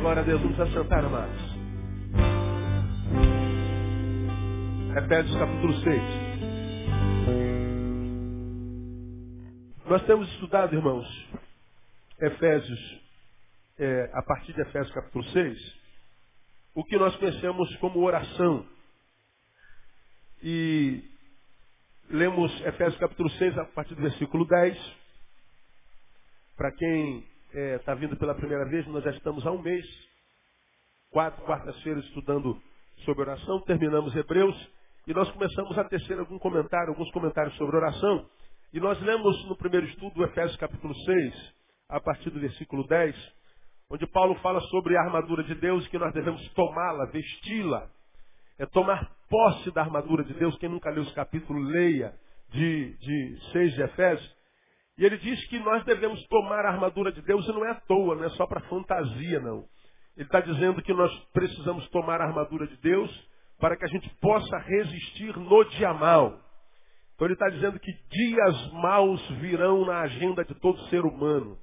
Glória a Deus, vamos assentar, amados. Efésios capítulo 6. Nós temos estudado, irmãos, Efésios, é, a partir de Efésios capítulo 6, o que nós conhecemos como oração. E lemos Efésios capítulo 6, a partir do versículo 10. Para quem está é, tá vindo pela primeira vez, nós já estamos há um mês, quatro quartas-feiras, estudando sobre oração, terminamos Hebreus, e nós começamos a tecer algum comentário, alguns comentários sobre oração. E nós lemos no primeiro estudo, Efésios capítulo 6, a partir do versículo 10, onde Paulo fala sobre a armadura de Deus, que nós devemos tomá-la, vesti-la. É tomar posse da armadura de Deus. Quem nunca leu os capítulos, leia de, de 6 de Efésios. E ele diz que nós devemos tomar a armadura de Deus e não é à toa, não é só para fantasia, não. Ele está dizendo que nós precisamos tomar a armadura de Deus para que a gente possa resistir no dia mal. Então ele está dizendo que dias maus virão na agenda de todo ser humano.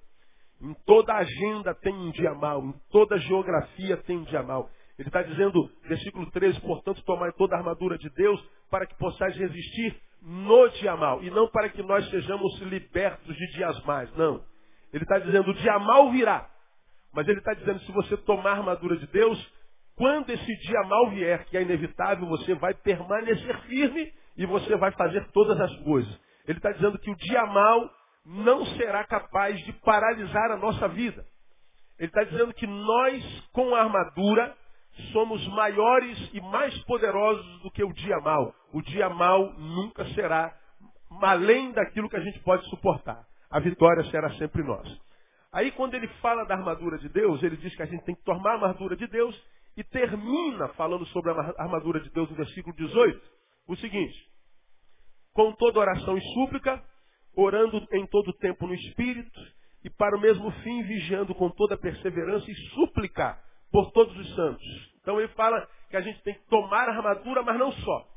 Em toda agenda tem um dia mal, em toda geografia tem um dia mal. Ele está dizendo, versículo 13, portanto, tomai toda a armadura de Deus para que possais resistir no dia mal. E não para que nós sejamos libertos de dias mais. Não. Ele está dizendo, o dia mal virá. Mas ele está dizendo, se você tomar a armadura de Deus, quando esse dia mal vier, que é inevitável, você vai permanecer firme e você vai fazer todas as coisas. Ele está dizendo que o dia mal não será capaz de paralisar a nossa vida. Ele está dizendo que nós, com a armadura, somos maiores e mais poderosos do que o dia mal. O dia mal nunca será além daquilo que a gente pode suportar. A vitória será sempre nós. Aí quando ele fala da armadura de Deus, ele diz que a gente tem que tomar a armadura de Deus e termina falando sobre a armadura de Deus no versículo 18, o seguinte: com toda oração e súplica, orando em todo tempo no Espírito, e para o mesmo fim vigiando com toda perseverança e súplica por todos os santos. Então ele fala que a gente tem que tomar a armadura, mas não só.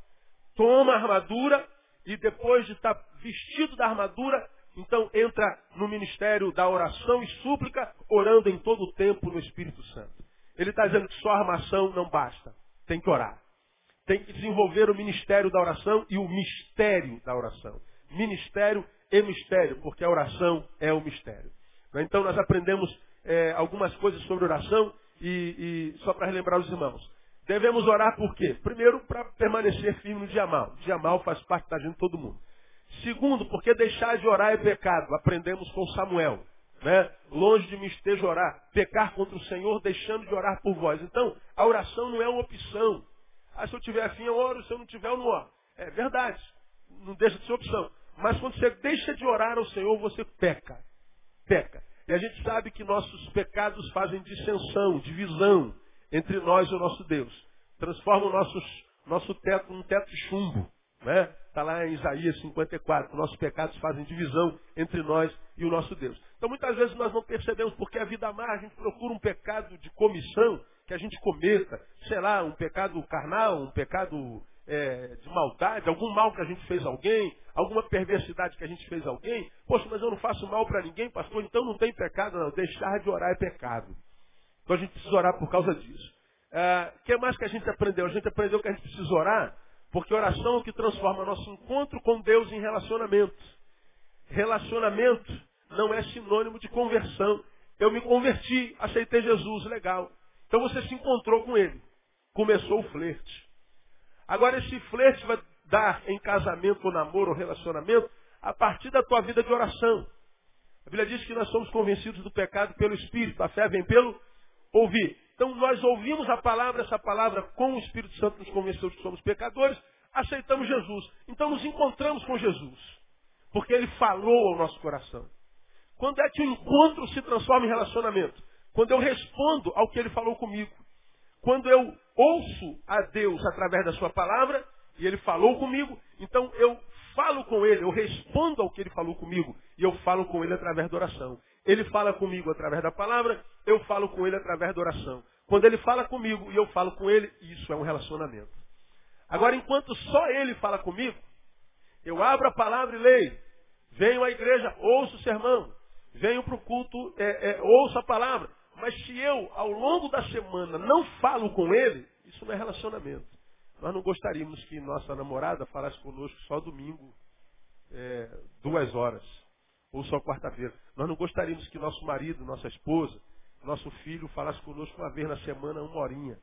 Toma a armadura e depois de estar vestido da armadura, então entra no ministério da oração e súplica, orando em todo o tempo no Espírito Santo. Ele está dizendo que só a armação não basta. Tem que orar. Tem que desenvolver o ministério da oração e o mistério da oração. Ministério e mistério, porque a oração é o mistério. Então nós aprendemos é, algumas coisas sobre oração e, e só para relembrar os irmãos. Devemos orar por quê? Primeiro, para permanecer firme no dia mal. Dia mal faz parte da gente de todo mundo. Segundo, porque deixar de orar é pecado. Aprendemos com Samuel. Né? Longe de mim esteja orar. Pecar contra o Senhor, deixando de orar por vós. Então, a oração não é uma opção. Ah, se eu tiver afim, eu oro. Se eu não tiver, eu não oro. É verdade. Não deixa de ser opção. Mas quando você deixa de orar ao Senhor, você peca. Peca. E a gente sabe que nossos pecados fazem dissensão, divisão entre nós e o nosso Deus. Transformam nossos, nosso teto num teto de chumbo. Né? Está lá em Isaías 54. Nossos pecados fazem divisão entre nós e o nosso Deus. Então muitas vezes nós não percebemos porque a vida má, a gente procura um pecado de comissão que a gente cometa. Sei lá, um pecado carnal, um pecado é, de maldade, algum mal que a gente fez a alguém, alguma perversidade que a gente fez a alguém. Poxa, mas eu não faço mal para ninguém, pastor, então não tem pecado, não. Deixar de orar é pecado. Então a gente precisa orar por causa disso. O é, que mais que a gente aprendeu? A gente aprendeu que a gente precisa orar, porque oração é o que transforma nosso encontro com Deus em relacionamento. Relacionamento não é sinônimo de conversão. Eu me converti, aceitei Jesus, legal. Então você se encontrou com Ele. Começou o flerte. Agora esse flerte vai dar em casamento ou namoro ou relacionamento a partir da tua vida de oração. A Bíblia diz que nós somos convencidos do pecado pelo Espírito. A fé vem pelo ouvir. Então nós ouvimos a palavra, essa palavra com o Espírito Santo nos convenceu de que somos pecadores, aceitamos Jesus. Então nos encontramos com Jesus. Porque ele falou ao nosso coração. Quando é que o encontro se transforma em relacionamento? Quando eu respondo ao que ele falou comigo. Quando eu ouço a Deus através da sua palavra, e ele falou comigo, então eu falo com ele, eu respondo ao que ele falou comigo, e eu falo com ele através da oração. Ele fala comigo através da palavra, eu falo com ele através da oração. Quando ele fala comigo e eu falo com ele, isso é um relacionamento. Agora, enquanto só ele fala comigo, eu abro a palavra e leio. Venho à igreja, ouço o sermão. Venho para o culto, é, é, ouço a palavra. Mas se eu, ao longo da semana, não falo com ele, isso não é relacionamento. Nós não gostaríamos que nossa namorada falasse conosco só domingo, é, duas horas, ou só quarta-feira. Nós não gostaríamos que nosso marido, nossa esposa, nosso filho falasse conosco uma vez na semana, uma horinha.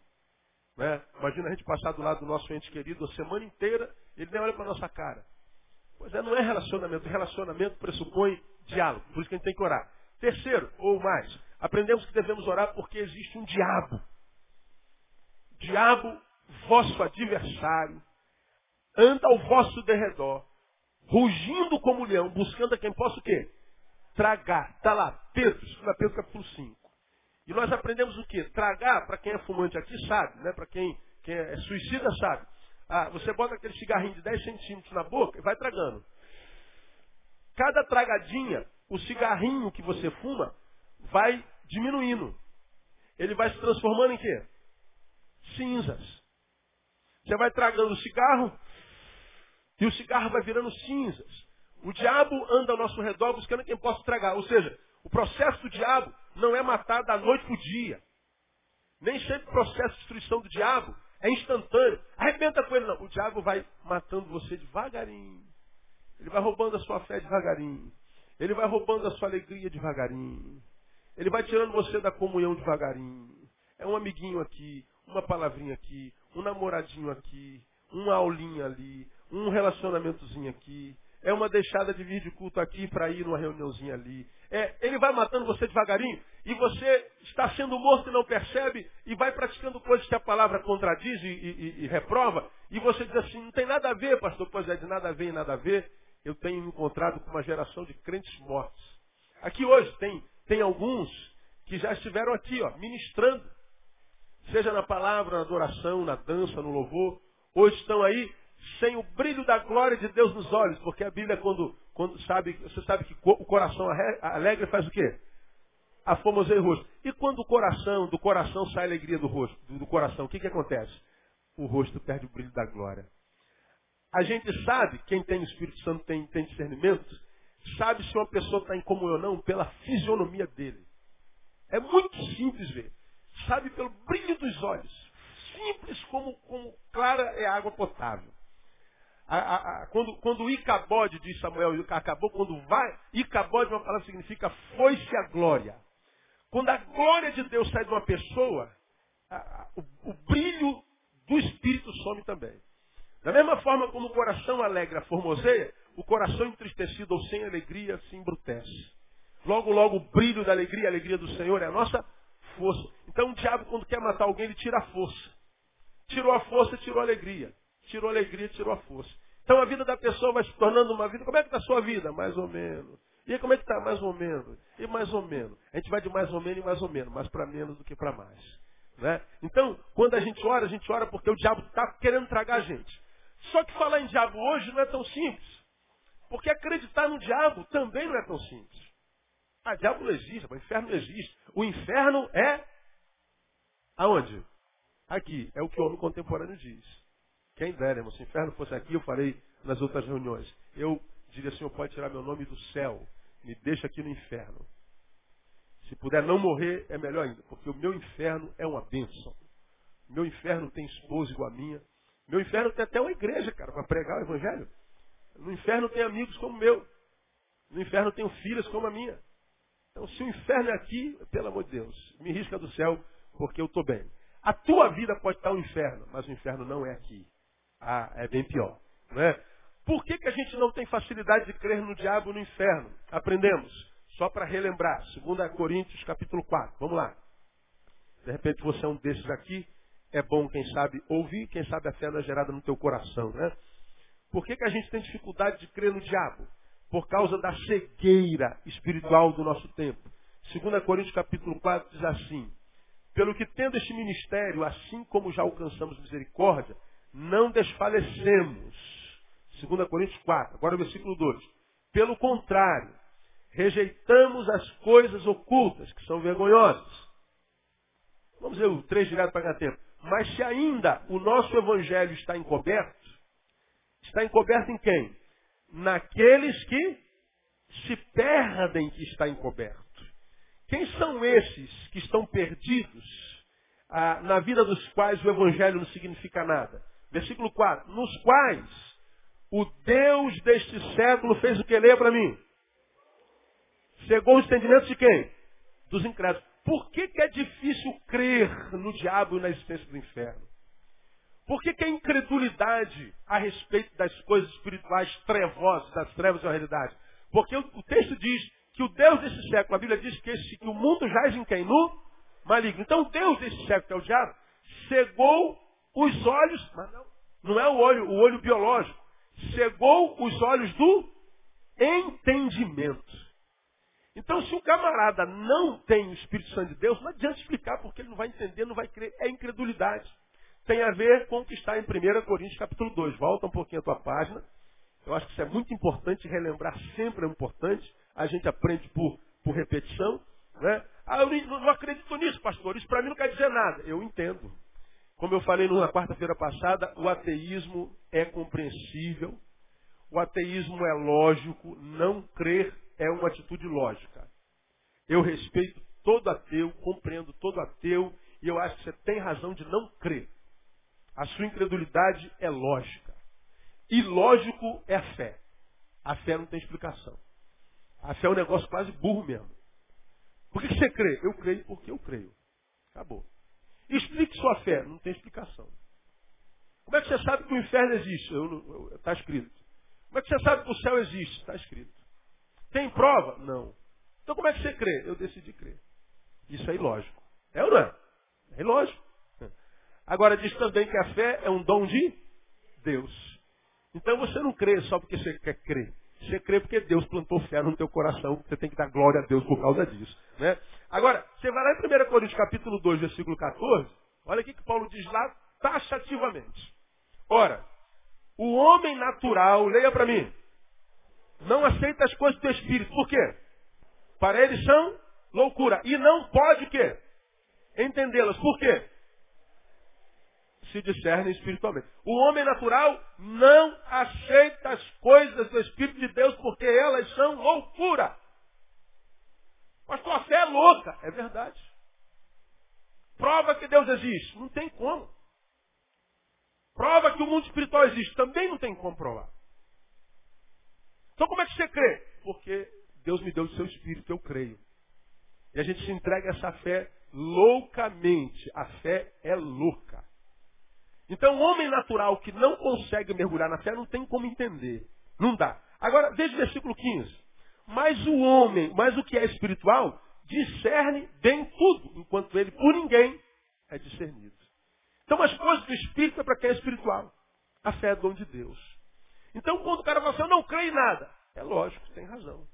Né? Imagina a gente passar do lado do nosso ente querido a semana inteira, ele nem olha para a nossa cara. Pois é, não é relacionamento. Relacionamento pressupõe diálogo. Por isso que a gente tem que orar. Terceiro, ou mais, aprendemos que devemos orar porque existe um diabo. Diabo, vosso adversário, anda ao vosso derredor, rugindo como leão, buscando a quem possa o quê? Tragar. Está lá, Pedro, 2 Pedro capítulo 5. E nós aprendemos o quê? Tragar, para quem é fumante aqui sabe, né? para quem, quem é suicida sabe. Ah, você bota aquele cigarrinho de 10 centímetros na boca e vai tragando. Cada tragadinha, o cigarrinho que você fuma vai diminuindo. Ele vai se transformando em quê? Cinzas. Você vai tragando o cigarro e o cigarro vai virando cinzas. O diabo anda ao nosso redor buscando quem possa tragar. Ou seja, o processo do diabo não é matar da noite para o dia. Nem sempre o processo de destruição do diabo é instantâneo. Arrebenta com ele, não. O diabo vai matando você devagarinho. Ele vai roubando a sua fé devagarinho. Ele vai roubando a sua alegria devagarinho. Ele vai tirando você da comunhão devagarinho. É um amiguinho aqui, uma palavrinha aqui, um namoradinho aqui, uma aulinha ali, um relacionamentozinho aqui. É uma deixada de de culto aqui para ir numa reuniãozinha ali. É, ele vai matando você devagarinho e você está sendo morto e não percebe e vai praticando coisas que a palavra contradiz e, e, e reprova. E você diz assim, não tem nada a ver, pastor. Pois é, de nada a ver e nada a ver. Eu tenho me encontrado com uma geração de crentes mortos. Aqui hoje tem, tem alguns que já estiveram aqui, ó, ministrando. Seja na palavra, na adoração, na dança, no louvor. Hoje estão aí sem o brilho da glória de Deus nos olhos, porque a Bíblia quando, quando sabe, você sabe que o coração alegre faz o quê? Aformoseia o rosto. E quando o coração, do coração sai a alegria do rosto, do, do coração, o que, que acontece? O rosto perde o brilho da glória. A gente sabe, quem tem o Espírito Santo tem, tem discernimento, sabe se uma pessoa está em comunhão ou não pela fisionomia dele. É muito simples ver. Sabe pelo brilho dos olhos. Simples como, como clara é a água potável. A, a, a, quando, quando Icabode, diz Samuel, acabou, quando vai, Icabode, uma palavra significa foi-se a glória. Quando a glória de Deus sai de uma pessoa, o, o brilho do Espírito some também. Da mesma forma como o coração alegre formoseia, o coração entristecido ou sem alegria se embrutece. Logo, logo, o brilho da alegria, a alegria do Senhor é a nossa força. Então, o diabo, quando quer matar alguém, ele tira a força. Tirou a força, tirou a alegria tirou a alegria, tirou a força. Então a vida da pessoa vai se tornando uma vida. Como é que está a sua vida? Mais ou menos. E como é que está? Mais ou menos. E mais ou menos. A gente vai de mais ou menos em mais ou menos, mais para menos do que para mais. Né? Então, quando a gente ora, a gente ora porque o diabo está querendo tragar a gente. Só que falar em diabo hoje não é tão simples. Porque acreditar no diabo também não é tão simples. Ah, diabo não existe, o inferno não existe. O inferno é aonde? Aqui. É o que o homem contemporâneo diz. Quem dera, irmão, se o inferno fosse aqui, eu farei nas outras reuniões. Eu diria, Senhor, pode tirar meu nome do céu. Me deixa aqui no inferno. Se puder não morrer, é melhor ainda, porque o meu inferno é uma bênção. Meu inferno tem esposa igual a minha. Meu inferno tem até uma igreja, cara, para pregar o evangelho. No inferno tem amigos como o meu. No inferno tenho filhas como a minha. Então, se o inferno é aqui, pelo amor de Deus, me risca do céu, porque eu estou bem. A tua vida pode estar um inferno, mas o inferno não é aqui. Ah, é bem pior. Não é? Por que, que a gente não tem facilidade de crer no diabo no inferno? Aprendemos. Só para relembrar. 2 Coríntios capítulo 4. Vamos lá. De repente você é um desses aqui. É bom, quem sabe, ouvir, quem sabe a fé não é gerada no teu coração. Né? Por que, que a gente tem dificuldade de crer no diabo? Por causa da cegueira espiritual do nosso tempo. 2 Coríntios capítulo 4 diz assim. Pelo que tendo este ministério, assim como já alcançamos misericórdia, não desfalecemos. 2 Coríntios 4, agora o versículo 2. Pelo contrário, rejeitamos as coisas ocultas, que são vergonhosas. Vamos ver o 3 direto para ganhar tempo. Mas se ainda o nosso evangelho está encoberto, está encoberto em quem? Naqueles que se perdem que está encoberto. Quem são esses que estão perdidos ah, na vida dos quais o evangelho não significa nada? Versículo 4. Nos quais o Deus deste século fez o que? Leia para mim. Chegou o entendimento de quem? Dos incrédulos. Por que, que é difícil crer no diabo e na existência do inferno? Por que, que a incredulidade a respeito das coisas espirituais trevosas, das trevas da realidade? Porque o, o, texto diz que o Deus desse século, a Bíblia diz que, esse, que o mundo jaz em quem? No maligno. Então o Deus desse século, que é o diabo, cegou os olhos, mas não, não é o olho, o olho biológico, cegou os olhos do entendimento. Então, se o camarada não tem o Espírito Santo de Deus, não adianta explicar, porque ele não vai entender, não vai crer. É incredulidade. Tem a ver com o que está em 1 Coríntios capítulo 2. Volta um pouquinho a tua página. Eu acho que isso é muito importante, relembrar sempre é importante. A gente aprende por, por repetição. Né? Ah, eu não acredito nisso, pastor. Isso para mim não quer dizer nada. Eu entendo. Como eu falei na quarta-feira passada, o ateísmo é compreensível. O ateísmo é lógico. Não crer é uma atitude lógica. Eu respeito todo ateu, compreendo todo ateu, e eu acho que você tem razão de não crer. A sua incredulidade é lógica. E lógico é a fé. A fé não tem explicação. A fé é um negócio quase burro mesmo. Por que você crê? Eu creio porque eu creio. Acabou. Explique sua fé. Não tem explicação. Como é que você sabe que o inferno existe? Está escrito. Como é que você sabe que o céu existe? Está escrito. Tem prova? Não. Então como é que você crê? Eu decidi crer. Isso é ilógico. É ou não é? É ilógico. Agora diz também que a fé é um dom de Deus. Então você não crê só porque você quer crer. Você crê porque Deus plantou fé no teu coração. Você tem que dar glória a Deus por causa disso. Né? Agora, você vai lá em 1 Coríntios capítulo 2, versículo 14. Olha o que Paulo diz lá taxativamente. Ora, o homem natural, leia para mim, não aceita as coisas do Espírito. Por quê? Para eles são loucura. E não pode o quê? Entendê-las. Por quê? Se discernem espiritualmente. O homem natural não aceita as coisas do Espírito de Deus porque elas são loucura. Mas tua fé é louca. É verdade. Prova que Deus existe. Não tem como. Prova que o mundo espiritual existe. Também não tem como provar. Então como é que você crê? Porque Deus me deu o seu espírito, eu creio. E a gente se entrega a essa fé loucamente. A fé é louca. Então o homem natural que não consegue mergulhar na fé não tem como entender. Não dá. Agora, veja o versículo 15. Mas o homem, mas o que é espiritual, discerne bem tudo, enquanto ele por ninguém é discernido. Então as coisas do espírito é para quem é espiritual. A fé é dom de Deus. Então, quando o cara fala assim, eu não creio em nada, é lógico, tem razão.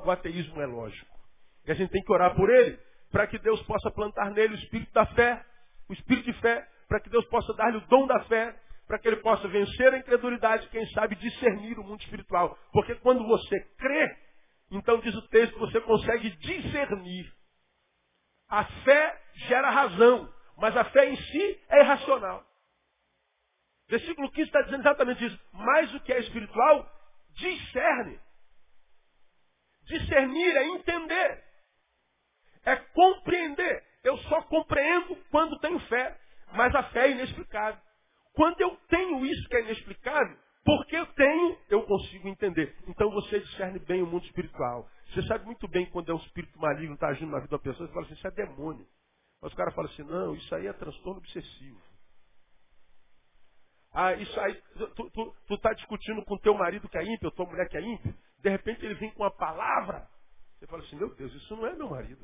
O ateísmo é lógico. E a gente tem que orar por ele, para que Deus possa plantar nele o espírito da fé, o espírito de fé, para que Deus possa dar-lhe o dom da fé, para que ele possa vencer a incredulidade, quem sabe discernir o mundo espiritual. Porque quando você crê, então diz o texto, você consegue discernir. A fé gera razão, mas a fé em si é irracional. Versículo 15 está dizendo exatamente isso. Mas o que é espiritual, discerne. Discernir é entender. É compreender. Eu só compreendo quando tenho fé. Mas a fé é inexplicável. Quando eu tenho isso que é inexplicável, porque eu tenho, eu consigo entender. Então você discerne bem o mundo espiritual. Você sabe muito bem quando é um espírito maligno está agindo na vida da pessoa, você fala assim, isso é demônio. Mas o cara fala assim, não, isso aí é transtorno obsessivo. Ah, isso aí, tu, tu, tu tá discutindo com teu marido que é ímpio, tua mulher que é ímpio, de repente ele vem com uma palavra, você fala assim, meu Deus, isso não é meu marido.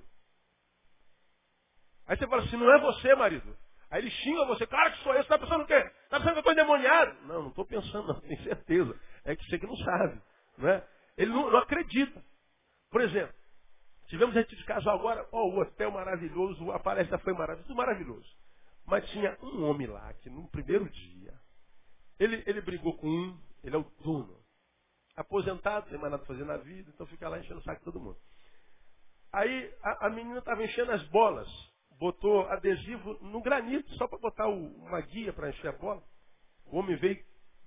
Aí você fala assim, não é você, marido. Aí ele xinga você, claro que sou eu, você está pensando o quê? Está pensando que eu estou endemoniado? Não, não estou pensando, não, tenho certeza. É que você que não sabe. Não é? Ele não, não acredita. Por exemplo, tivemos gente de casal agora, ó, oh, o hotel maravilhoso, a palestra foi maravilhosa, tudo maravilhoso. Mas tinha um homem lá que no primeiro dia, ele, ele brigou com um, ele é o dono. Aposentado, tem mais nada para fazer na vida, então fica lá enchendo o saco de todo mundo. Aí a, a menina estava enchendo as bolas, botou adesivo no granito, só para botar o, uma guia para encher a bola. O homem veio,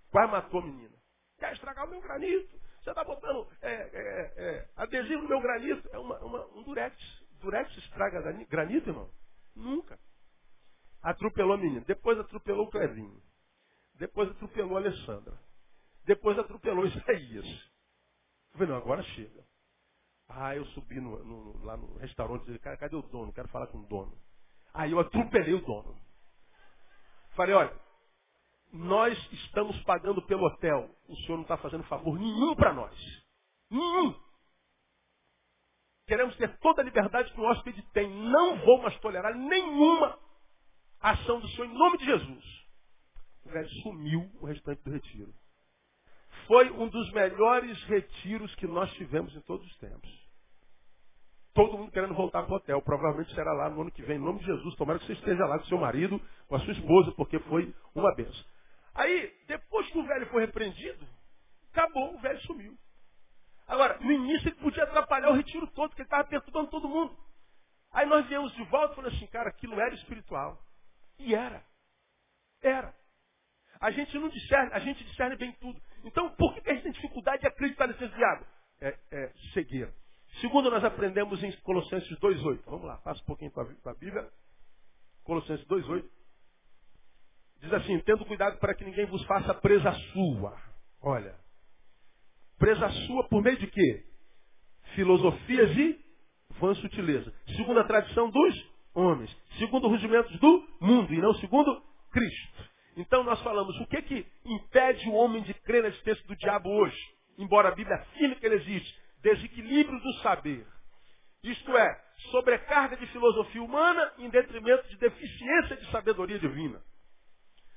quase matou a menina. Quer estragar o meu granito? Você está botando é, é, é, adesivo no meu granito. É uma, uma, um durex. Durex estraga granito, irmão? Nunca. Atropelou a menina. Depois atropelou o Clevinho. Depois atropelou a Alessandra. Depois atropelou Isaías. Eu falei, não, agora chega. Ah, eu subi no, no, lá no restaurante e disse, cara, cadê o dono? Quero falar com o dono. Aí eu atropelei o dono. Falei, olha, nós estamos pagando pelo hotel. O senhor não está fazendo favor nenhum para nós. Nenhum. Queremos ter toda a liberdade que o hóspede tem. Não vou mais tolerar nenhuma ação do Senhor em nome de Jesus. O velho sumiu o restante do retiro. Foi um dos melhores retiros que nós tivemos em todos os tempos. Todo mundo querendo voltar para o hotel. Provavelmente será lá no ano que vem, em nome de Jesus. Tomara que você esteja lá com seu marido, com a sua esposa, porque foi uma benção. Aí, depois que o velho foi repreendido, acabou, o velho sumiu. Agora, no início ele podia atrapalhar o retiro todo, porque ele estava perturbando todo mundo. Aí nós viemos de volta e falamos assim, cara, aquilo era espiritual. E era. Era. A gente não discerne, a gente discerne bem tudo. Então, por que a gente tem dificuldade de acreditar nesse diabo? É, é cegueira. Segundo, nós aprendemos em Colossenses 2,8. Vamos lá, passa um pouquinho para a Bíblia. Colossenses 2,8. Diz assim, tendo cuidado para que ninguém vos faça presa sua. Olha, presa sua por meio de quê? Filosofias e vã sutileza. Segundo a tradição dos homens. Segundo os rudimentos do mundo e não segundo Cristo. Então nós falamos, o que que impede o homem de crer nesse texto do diabo hoje? Embora a Bíblia afirme que ele existe. Desequilíbrio do saber. Isto é, sobrecarga de filosofia humana em detrimento de deficiência de sabedoria divina.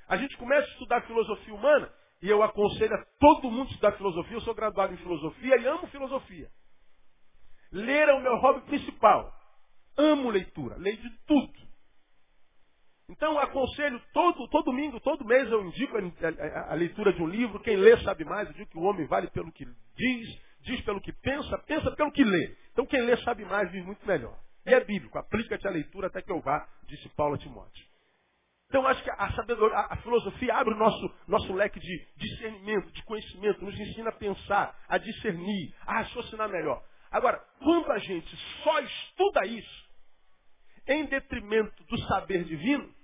A gente começa a estudar filosofia humana e eu aconselho a todo mundo estudar filosofia. Eu sou graduado em filosofia e amo filosofia. Ler é o meu hobby principal. Amo leitura, leio de tudo. Então, aconselho todo, todo domingo, todo mês eu indico a, a, a, leitura de um livro. Quem lê sabe mais. Eu digo que o homem vale pelo que diz, diz pelo que pensa, pensa pelo que lê. Então, quem lê sabe mais, vive muito melhor. E é bíblico. Aplica-te a leitura até que eu vá, disse Paulo a Timóteo. Então, acho que a, a, a filosofia abre o nosso, nosso leque de discernimento, de conhecimento, nos ensina a pensar, a discernir, a raciocinar melhor. Agora, quando a gente só estuda isso, em detrimento do saber divino,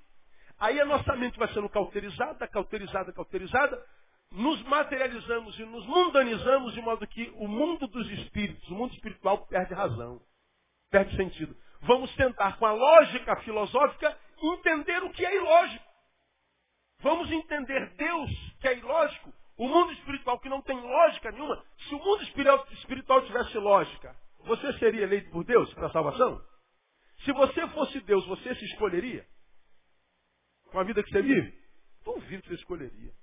Aí a nossa mente vai sendo cauterizada, cauterizada, cauterizada, nos materializamos e nos mundanizamos de modo que o mundo dos espíritos, o mundo espiritual perde razão, perde sentido. Vamos tentar, com a lógica filosófica, entender o que é ilógico. Vamos entender Deus, que é ilógico, o mundo espiritual que não tem lógica nenhuma. Se o mundo espiritual tivesse lógica, você seria eleito por Deus para a salvação? Se você fosse Deus, você se escolheria? Com a vida que você vive? Duvido que você escolheria.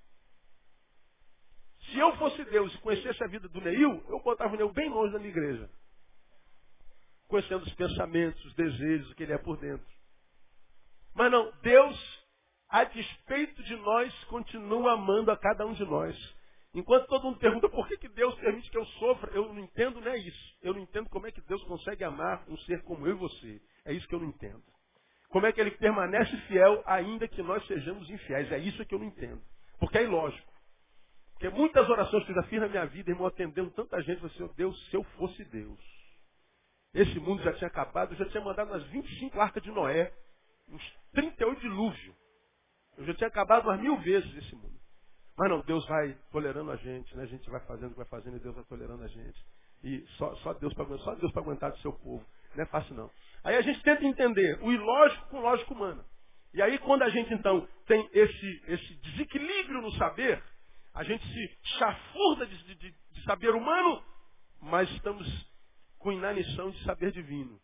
Se eu fosse Deus e conhecesse a vida do Neil, eu botava o Neil bem longe da minha igreja. Conhecendo os pensamentos, os desejos, o que ele é por dentro. Mas não, Deus, a despeito de nós, continua amando a cada um de nós. Enquanto todo mundo pergunta por que, que Deus permite que eu sofra, eu não entendo não é isso. Eu não entendo como é que Deus consegue amar um ser como eu e você. É isso que eu não entendo. Como é que ele permanece fiel ainda que nós sejamos infiéis? É isso que eu não entendo. Porque é ilógico. Porque muitas orações que eu já fiz na minha vida, irmão, atendendo tanta gente, você, oh Deus, se eu fosse Deus. Esse mundo já tinha acabado, eu já tinha mandado umas 25 arcas de Noé, uns 38 dilúvios. Eu já tinha acabado umas mil vezes esse mundo. Mas não, Deus vai tolerando a gente, né? A gente vai fazendo, vai fazendo e Deus vai tolerando a gente. E só, só Deus para só Deus para aguentar do seu povo. Não é fácil não. Aí a gente tenta entender o ilógico com lógica humana. E aí quando a gente então tem esse, esse desequilíbrio no saber, a gente se chafurda de, de, de saber humano, mas estamos com inanição de saber divino.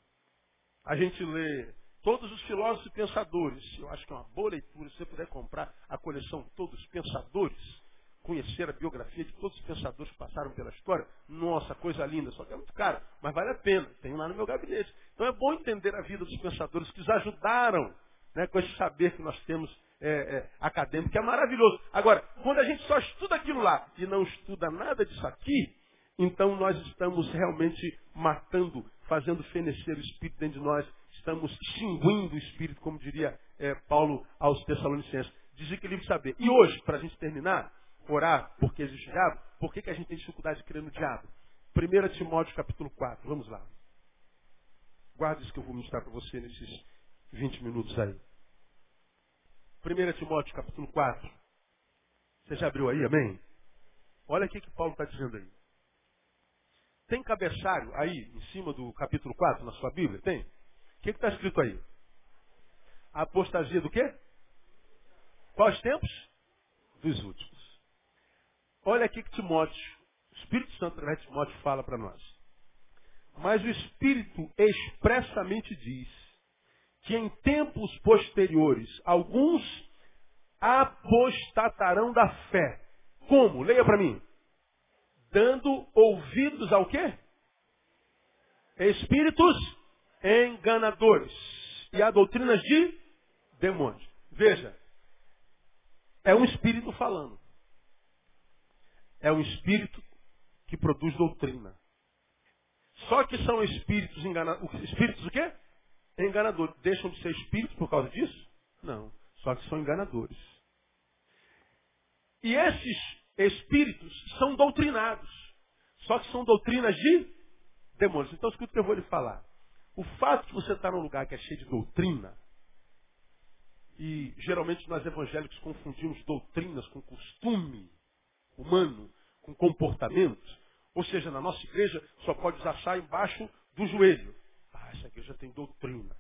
A gente lê todos os filósofos e pensadores. Eu acho que é uma boa leitura, se você puder comprar a coleção Todos os Pensadores, conhecer a biografia de todos os pensadores que passaram pela história, nossa, coisa linda, só que é muito caro, mas vale a pena, tem lá no meu gabinete. Então é bom entender a vida dos pensadores que nos ajudaram né, com esse saber que nós temos é, é, acadêmico, que é maravilhoso. Agora, quando a gente só estuda aquilo lá e não estuda nada disso aqui, então nós estamos realmente matando, fazendo fenecer o Espírito dentro de nós, estamos extinguindo o Espírito, como diria é, Paulo aos Tessalonicenses. Desequilíbrio de saber. E hoje, para a gente terminar, orar porque existe diabo, por que, que a gente tem dificuldade de crer no diabo? 1 Timóteo capítulo 4, vamos lá. Guarda isso que eu vou mostrar para você nesses 20 minutos aí. 1 Timóteo capítulo 4. Você já abriu aí, amém? Olha o que Paulo está dizendo aí. Tem cabeçalho aí, em cima do capítulo 4, na sua Bíblia? Tem? O que está escrito aí? A apostasia do quê? Quais tempos? Dos últimos. Olha aqui que Timóteo, o Espírito Santo através de Timóteo fala para nós. Mas o Espírito expressamente diz que em tempos posteriores alguns apostatarão da fé. Como? Leia para mim. Dando ouvidos ao quê? Espíritos enganadores. E a doutrinas de demônios. Veja, é um espírito falando. É um espírito que produz doutrina. Só que são espíritos enganadores. Espíritos o quê? Enganadores. Deixam de ser espíritos por causa disso? Não. Só que são enganadores. E esses espíritos são doutrinados. Só que são doutrinas de demônios. Então escuta o que eu vou lhe falar. O fato de você estar num lugar que é cheio de doutrina, e geralmente nós evangélicos confundimos doutrinas com costume humano, com comportamento. Ou seja, na nossa igreja só pode usar saia embaixo do joelho. Ah, essa igreja tem doutrina.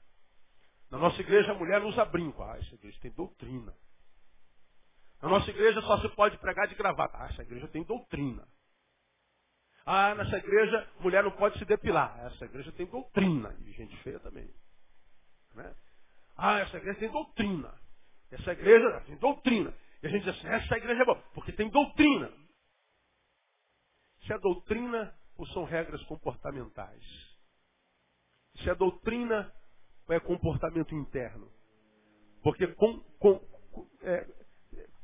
Na nossa igreja a mulher usa brinco. Ah, essa igreja tem doutrina. Na nossa igreja só se pode pregar de gravata. Ah, essa igreja tem doutrina. Ah, nessa igreja mulher não pode se depilar. Ah, essa igreja tem doutrina. E gente feia também. Né? Ah, essa igreja tem doutrina. Essa igreja tem doutrina. E a gente diz assim, essa igreja é boa, porque tem doutrina. Se é doutrina ou são regras comportamentais? Se é doutrina ou é comportamento interno? Porque com, com, é,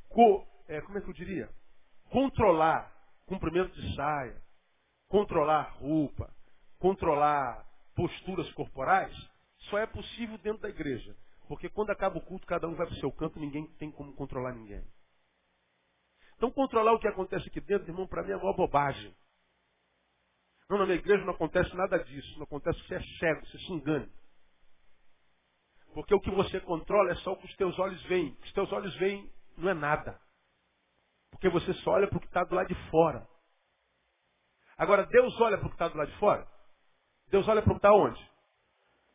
co, é, como é que eu diria? Controlar cumprimento de saia, controlar roupa, controlar posturas corporais, só é possível dentro da igreja. Porque quando acaba o culto, cada um vai para o seu canto, ninguém tem como controlar ninguém. Então, controlar o que acontece aqui dentro, irmão, para mim é uma bobagem. Não, na minha igreja não acontece nada disso. Não acontece que você é cego, você se engane. Porque o que você controla é só o que os teus olhos veem. O que os teus olhos veem não é nada. Porque você só olha para o que está do lado de fora. Agora, Deus olha para o que está do lado de fora? Deus olha para o que está onde?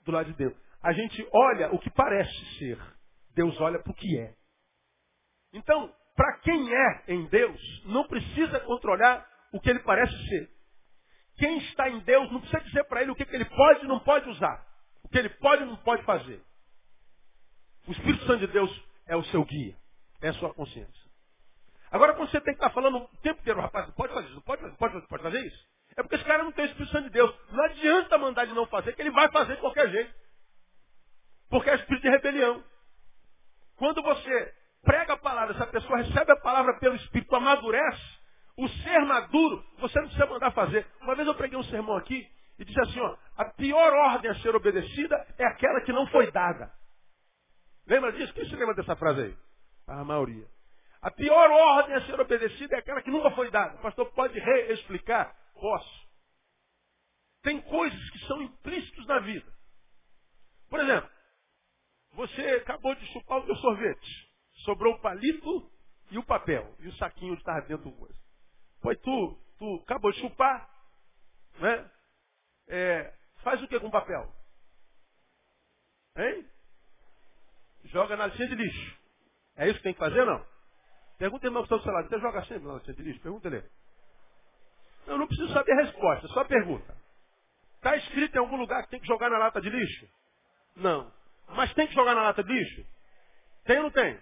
Do lado de dentro. A gente olha o que parece ser. Deus olha para o que é. Então, para quem é em Deus, não precisa controlar o que ele parece ser. Quem está em Deus não precisa dizer para ele o que, que ele pode e não pode usar. O que ele pode e não pode fazer. O Espírito Santo de Deus é o seu guia. É a sua consciência. Agora, quando você tem que estar falando o tempo inteiro, rapaz, pode fazer isso, pode, pode, pode fazer isso? É porque esse cara não tem o Espírito Santo de Deus. Não adianta mandar de não fazer, que ele vai fazer de qualquer jeito. Porque é espírito de rebelião. Quando você prega a palavra, essa pessoa recebe a palavra pelo Espírito, amadurece, o ser maduro, você não precisa mandar fazer. Uma vez eu preguei um sermão aqui e disse assim, ó, a pior ordem a ser obedecida é aquela que não foi dada. Lembra disso? Quem se lembra dessa frase aí? A maioria. A pior ordem a ser obedecida é aquela que nunca foi dada. O pastor pode reexplicar? Posso. Tem coisas que são implícitos na vida. Por exemplo, você acabou de chupar o seu sorvete. Sobrou o palito e o papel. E o saquinho que estava dentro do coisa. Pois tu, tu acabou de chupar. Né? É, faz o que com o papel? Hein? Joga na lixinha de lixo. É isso que tem que fazer, não? Pergunta irmão que está do seu lado. Você joga sempre na lixinha de lixo? Pergunta ele. Eu não preciso saber a resposta, só pergunta. Está escrito em algum lugar que tem que jogar na lata de lixo? Não. Mas tem que jogar na lata de lixo? Tem ou não tem?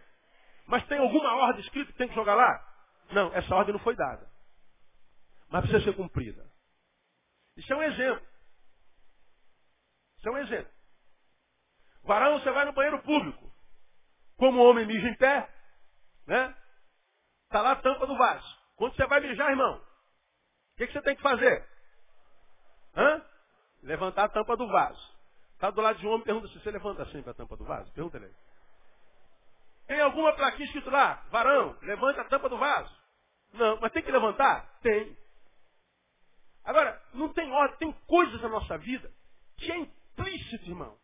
Mas tem alguma ordem escrita que tem que jogar lá? Não, essa ordem não foi dada. Mas precisa ser cumprida. Isso é um exemplo. Isso é um exemplo. Varão, você vai no banheiro público. Como o homem mija em pé, né? Está lá a tampa do vaso. Quando você vai mijar, irmão, o que, que você tem que fazer? Hã? Levantar a tampa do vaso. Está do lado de um homem, pergunta se você levanta sempre a tampa do vaso. Pergunta ele. Tem alguma plaquinha escrito lá? Varão, levanta a tampa do vaso. Não, mas tem que levantar? Tem. Agora, não tem ordem, tem coisas na nossa vida que é implícito, irmão.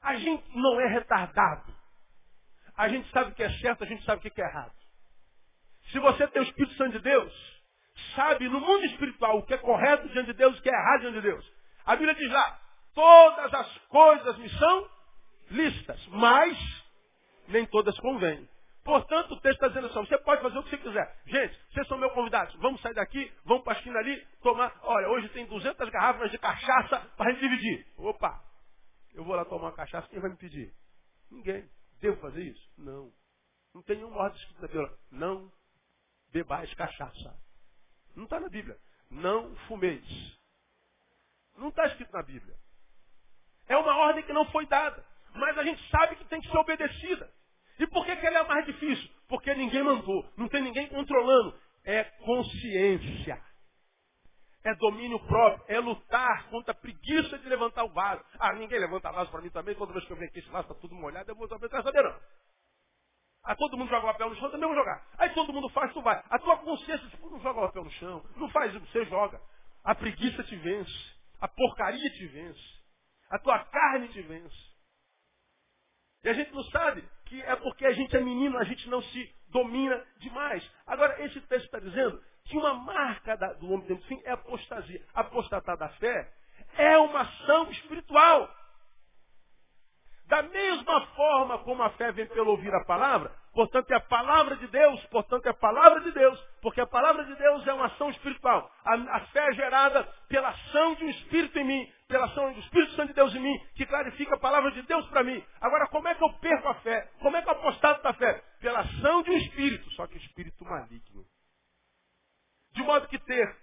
A gente não é retardado. A gente sabe o que é certo, a gente sabe o que é errado. Se você tem o Espírito Santo de Deus, sabe no mundo espiritual o que é correto diante de Deus e o que é errado diante de Deus. A Bíblia diz lá, todas as coisas me são listas, mas nem todas convêm. Portanto, o texto está dizendo assim, você pode fazer o que você quiser. Gente, vocês são meus convidados. Vamos sair daqui, vamos para a esquina ali, tomar. Olha, hoje tem 200 garrafas de cachaça para a gente dividir. Opa, eu vou lá tomar uma cachaça, quem vai me pedir? Ninguém. Devo fazer isso? Não. Não tem nenhuma ordem escrita na Bíblia. Não bebais cachaça. Não está na Bíblia. Não fumeis. Não está escrito na Bíblia. Ordem que não foi dada. Mas a gente sabe que tem que ser obedecida. E por que, que ela é mais difícil? Porque ninguém mandou. Não tem ninguém controlando. É consciência. É domínio próprio. É lutar contra a preguiça de levantar o vaso. Ah, ninguém levanta vaso para mim também. Toda vez que eu venho aqui, esse vaso está tudo molhado, eu vou saber, não saber não. Aí todo mundo joga o papel no chão, também vou jogar. Aí todo mundo faz, tu vai. A tua consciência, tipo, não joga o papel no chão. Não faz você joga. A preguiça te vence. A porcaria te vence. A tua carne te vence. E a gente não sabe que é porque a gente é menino, a gente não se domina demais. Agora, esse texto está dizendo que uma marca da, do homem tempo fim é apostasia. Apostatar da fé é uma ação espiritual. Da mesma forma como a fé vem pelo ouvir a palavra, portanto é a palavra de Deus, portanto é a palavra de Deus, porque a palavra de Deus é uma ação espiritual. A, a fé é gerada pela ação de um Espírito em mim, pela ação do Espírito Santo de Deus em mim, que clarifica a palavra de Deus para mim. Agora, como é que eu perco a fé? Como é que eu apostato da fé? Pela ação de um Espírito, só que Espírito maligno. De modo que ter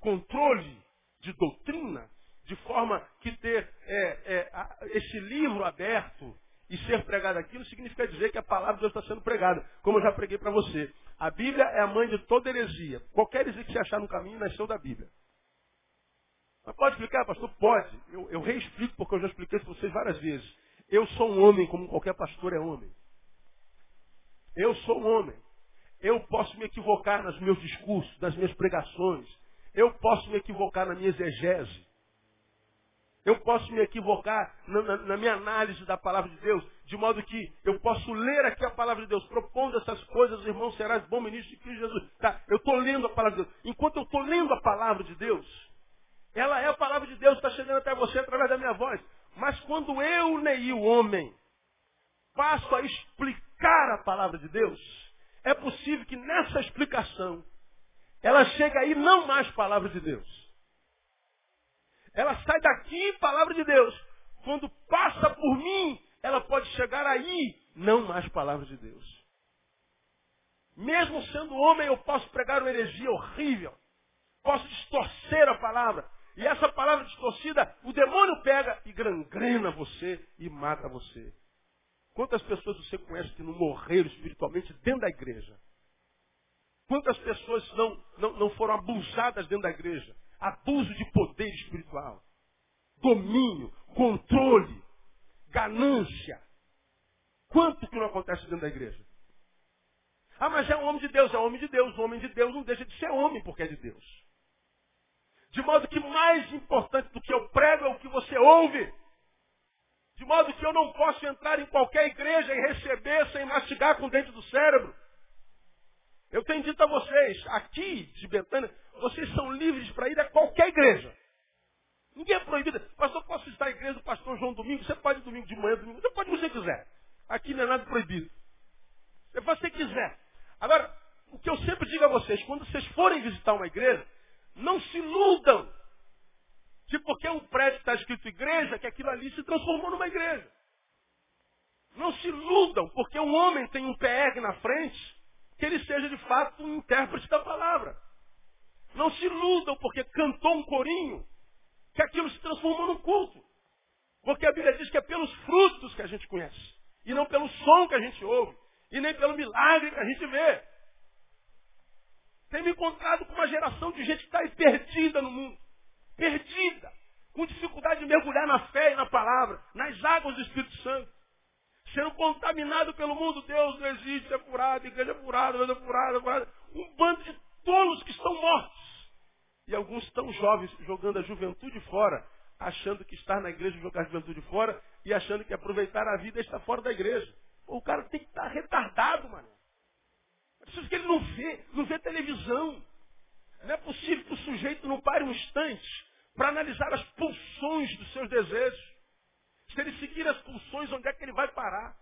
controle de doutrina de forma que ter é, é, esse livro aberto e ser pregado aquilo significa dizer que a palavra de Deus está sendo pregada, como eu já preguei para você. A Bíblia é a mãe de toda heresia. Qualquer heresia que você achar no caminho nasceu da Bíblia. Mas pode explicar, pastor? Pode. Eu, eu reexplico porque eu já expliquei isso para vocês várias vezes. Eu sou um homem como qualquer pastor é homem. Eu sou um homem. Eu posso me equivocar nos meus discursos, nas minhas pregações. Eu posso me equivocar na minha exegese. Eu posso me equivocar na, na, na, minha análise da palavra de Deus, de modo que eu posso ler aqui a palavra de Deus, propondo essas coisas, irmão, serás bom ministro de Cristo Jesus. Tá, eu estou lendo a palavra de Deus. Enquanto eu estou lendo a palavra de Deus, ela é a palavra de Deus, está chegando até você através da minha voz. Mas quando eu, Neil, o homem, passo a explicar a palavra de Deus, é possível que nessa explicação ela chegue aí não mais palavra de Deus ela sai daqui, palavra de Deus. Quando passa por mim, ela pode chegar aí, não mais palavra de Deus. Mesmo sendo homem, eu posso pregar uma heresia horrível. Posso distorcer a palavra. E essa palavra distorcida, o demônio pega e gangrena você e mata você. Quantas pessoas você conhece que não morreram espiritualmente dentro da igreja? Quantas pessoas não, não, não foram abusadas dentro da igreja? abuso de poder espiritual, domínio, controle, ganância. Quanto que não acontece dentro da igreja? Ah, mas é um homem de Deus, é um homem de Deus. O homem de Deus não deixa de ser homem porque é de Deus. De modo que mais importante do que eu prego é o que você ouve. De modo que eu não posso entrar em qualquer igreja e receber sem mastigar com dentro do cérebro. Eu tenho dito a vocês, aqui de Betânia, vocês são livres para ir a qualquer igreja. Ninguém é proibido. Pastor, posso estar na igreja do pastor João Domingo? Você pode domingo de manhã, domingo. Você pode o que você quiser. Aqui não é nada proibido. Você quiser. Agora, o que eu sempre digo a vocês, quando vocês forem visitar uma igreja, não se iludam. Que porque um prédio está escrito igreja, que aquilo ali se transformou numa igreja. Não se iludam, porque um homem tem um PR na frente, que ele seja de fato um intérprete da palavra. Não se iludam porque cantou um corinho, que aquilo se transformou num culto. Porque a Bíblia diz que é pelos frutos que a gente conhece. E não pelo som que a gente ouve. E nem pelo milagre que a gente vê. Tem me encontrado com uma geração de gente que está aí perdida no mundo. Perdida. Com dificuldade de mergulhar na fé e na palavra. Nas águas do Espírito Santo sendo contaminado pelo mundo. Deus não existe, é furado, igreja é furada, é furada, é furada. Um bando de tolos que estão mortos. E alguns tão jovens jogando a juventude fora, achando que estar na igreja jogar a juventude fora e achando que aproveitar a vida está fora da igreja. O cara tem que estar retardado, mano. Preciso que ele não vê, não vê televisão. Não é possível que o sujeito não pare um instante para analisar as pulsões dos seus desejos. Se ele seguir as pulsões, onde é que ele vai parar?